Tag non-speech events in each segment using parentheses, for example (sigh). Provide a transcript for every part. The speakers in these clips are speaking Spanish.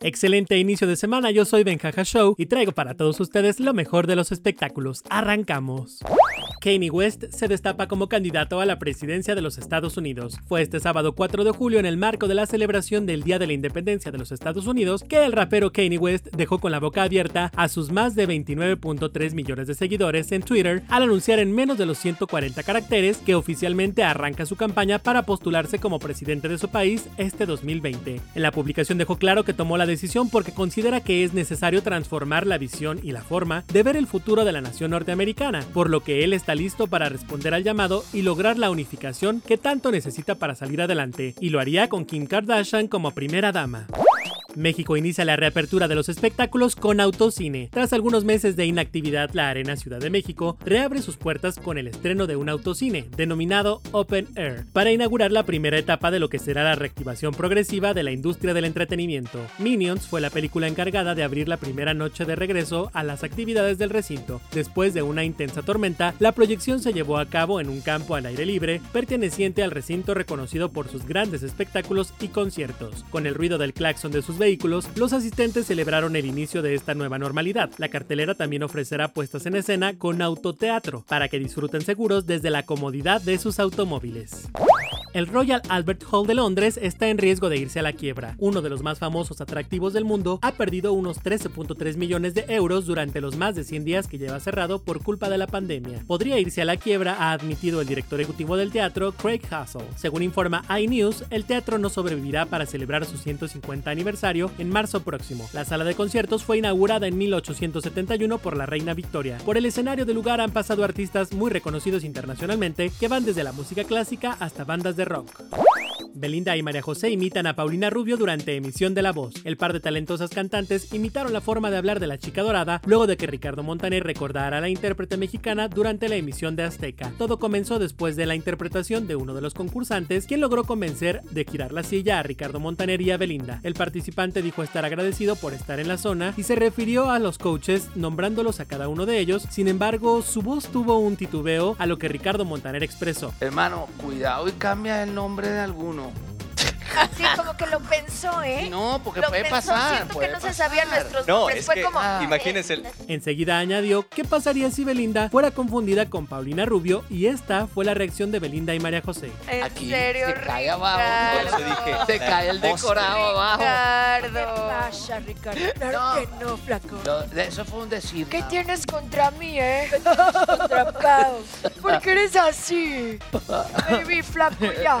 Excelente inicio de semana, yo soy Benjaja Show y traigo para todos ustedes lo mejor de los espectáculos. Arrancamos. Kanye West se destapa como candidato a la presidencia de los Estados Unidos. Fue este sábado 4 de julio en el marco de la celebración del Día de la Independencia de los Estados Unidos que el rapero Kanye West dejó con la boca abierta a sus más de 29.3 millones de seguidores en Twitter al anunciar en menos de los 140 caracteres que oficialmente arranca su campaña para postularse como presidente de su país este 2020. En la publicación dejó claro que tomó la decisión porque considera que es necesario transformar la visión y la forma de ver el futuro de la nación norteamericana, por lo que él está listo para responder al llamado y lograr la unificación que tanto necesita para salir adelante, y lo haría con Kim Kardashian como primera dama. México inicia la reapertura de los espectáculos con autocine. Tras algunos meses de inactividad, la Arena Ciudad de México reabre sus puertas con el estreno de un autocine, denominado Open Air, para inaugurar la primera etapa de lo que será la reactivación progresiva de la industria del entretenimiento. Minions fue la película encargada de abrir la primera noche de regreso a las actividades del recinto. Después de una intensa tormenta, la proyección se llevó a cabo en un campo al aire libre, perteneciente al recinto reconocido por sus grandes espectáculos y conciertos. Con el ruido del claxon de sus vehículos, los asistentes celebraron el inicio de esta nueva normalidad. La cartelera también ofrecerá puestas en escena con autoteatro, para que disfruten seguros desde la comodidad de sus automóviles. El Royal Albert Hall de Londres está en riesgo de irse a la quiebra. Uno de los más famosos atractivos del mundo ha perdido unos 13.3 millones de euros durante los más de 100 días que lleva cerrado por culpa de la pandemia. Podría irse a la quiebra, ha admitido el director ejecutivo del teatro, Craig Hassel. Según informa iNews, el teatro no sobrevivirá para celebrar su 150 aniversario en marzo próximo. La sala de conciertos fue inaugurada en 1871 por la reina Victoria. Por el escenario del lugar han pasado artistas muy reconocidos internacionalmente que van desde la música clásica hasta bandas de rock. Belinda y María José imitan a Paulina Rubio durante emisión de La Voz. El par de talentosas cantantes imitaron la forma de hablar de la chica dorada luego de que Ricardo Montaner recordara a la intérprete mexicana durante la emisión de Azteca. Todo comenzó después de la interpretación de uno de los concursantes, quien logró convencer de girar la silla a Ricardo Montaner y a Belinda. El participante dijo estar agradecido por estar en la zona y se refirió a los coaches nombrándolos a cada uno de ellos. Sin embargo, su voz tuvo un titubeo a lo que Ricardo Montaner expresó. Hermano, cuidado y cambia el nombre de alguno. Así como que lo pensó, ¿eh? No, porque Lo puede pensó, pasar. Siento puede que no se sabían nuestros No, nombres. es Fue que, como. ah, imagínense el- Enseguida añadió qué pasaría si Belinda fuera confundida con Paulina Rubio y esta fue la reacción de Belinda y María José. En Aquí serio, se cae abajo. Por eso dije, Se cae el decorado abajo. Ricardo. ¿Qué pasa, Ricardo? Claro No. que no, flaco. Eso fue un decir. ¿Qué tienes contra mí, eh? contra Pau. ¿Por qué eres así? (laughs) Baby, flaco, ya.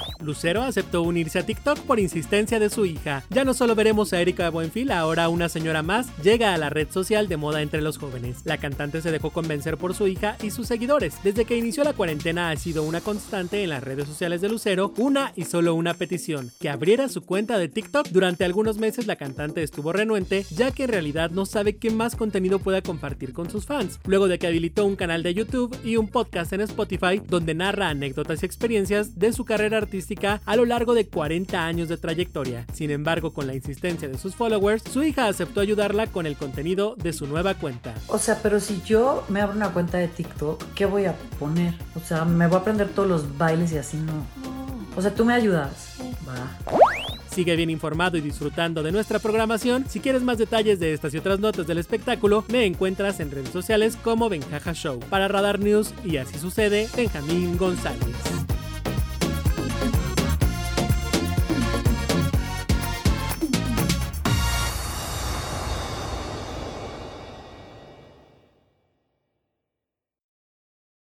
Lucero aceptó unirse a TikTok por insistencia de su hija. Ya no solo veremos a Erika Buenfil, ahora una señora más llega a la red social de moda entre los jóvenes. La cantante se dejó convencer por su hija y sus seguidores. Desde que inició la cuarentena ha sido una constante en las redes sociales de Lucero, una y solo una petición, que abriera su cuenta de TikTok. Durante algunos meses la cantante estuvo renuente, ya que en realidad no sabe qué más contenido pueda compartir con sus fans. Luego de que habilitó un canal de YouTube y un podcast en Spotify donde narra anécdotas y experiencias de su carrera artística a lo largo de 40 años de trayectoria. Sin embargo, con la insistencia de sus followers, su hija aceptó ayudarla con el contenido de su nueva cuenta. O sea, pero si yo me abro una cuenta de TikTok, ¿qué voy a poner? O sea, me voy a aprender todos los bailes y así no. O sea, tú me ayudas. Va. Sigue bien informado y disfrutando de nuestra programación. Si quieres más detalles de estas y otras notas del espectáculo, me encuentras en redes sociales como Benjaja Show. Para Radar News y así sucede, Benjamín González.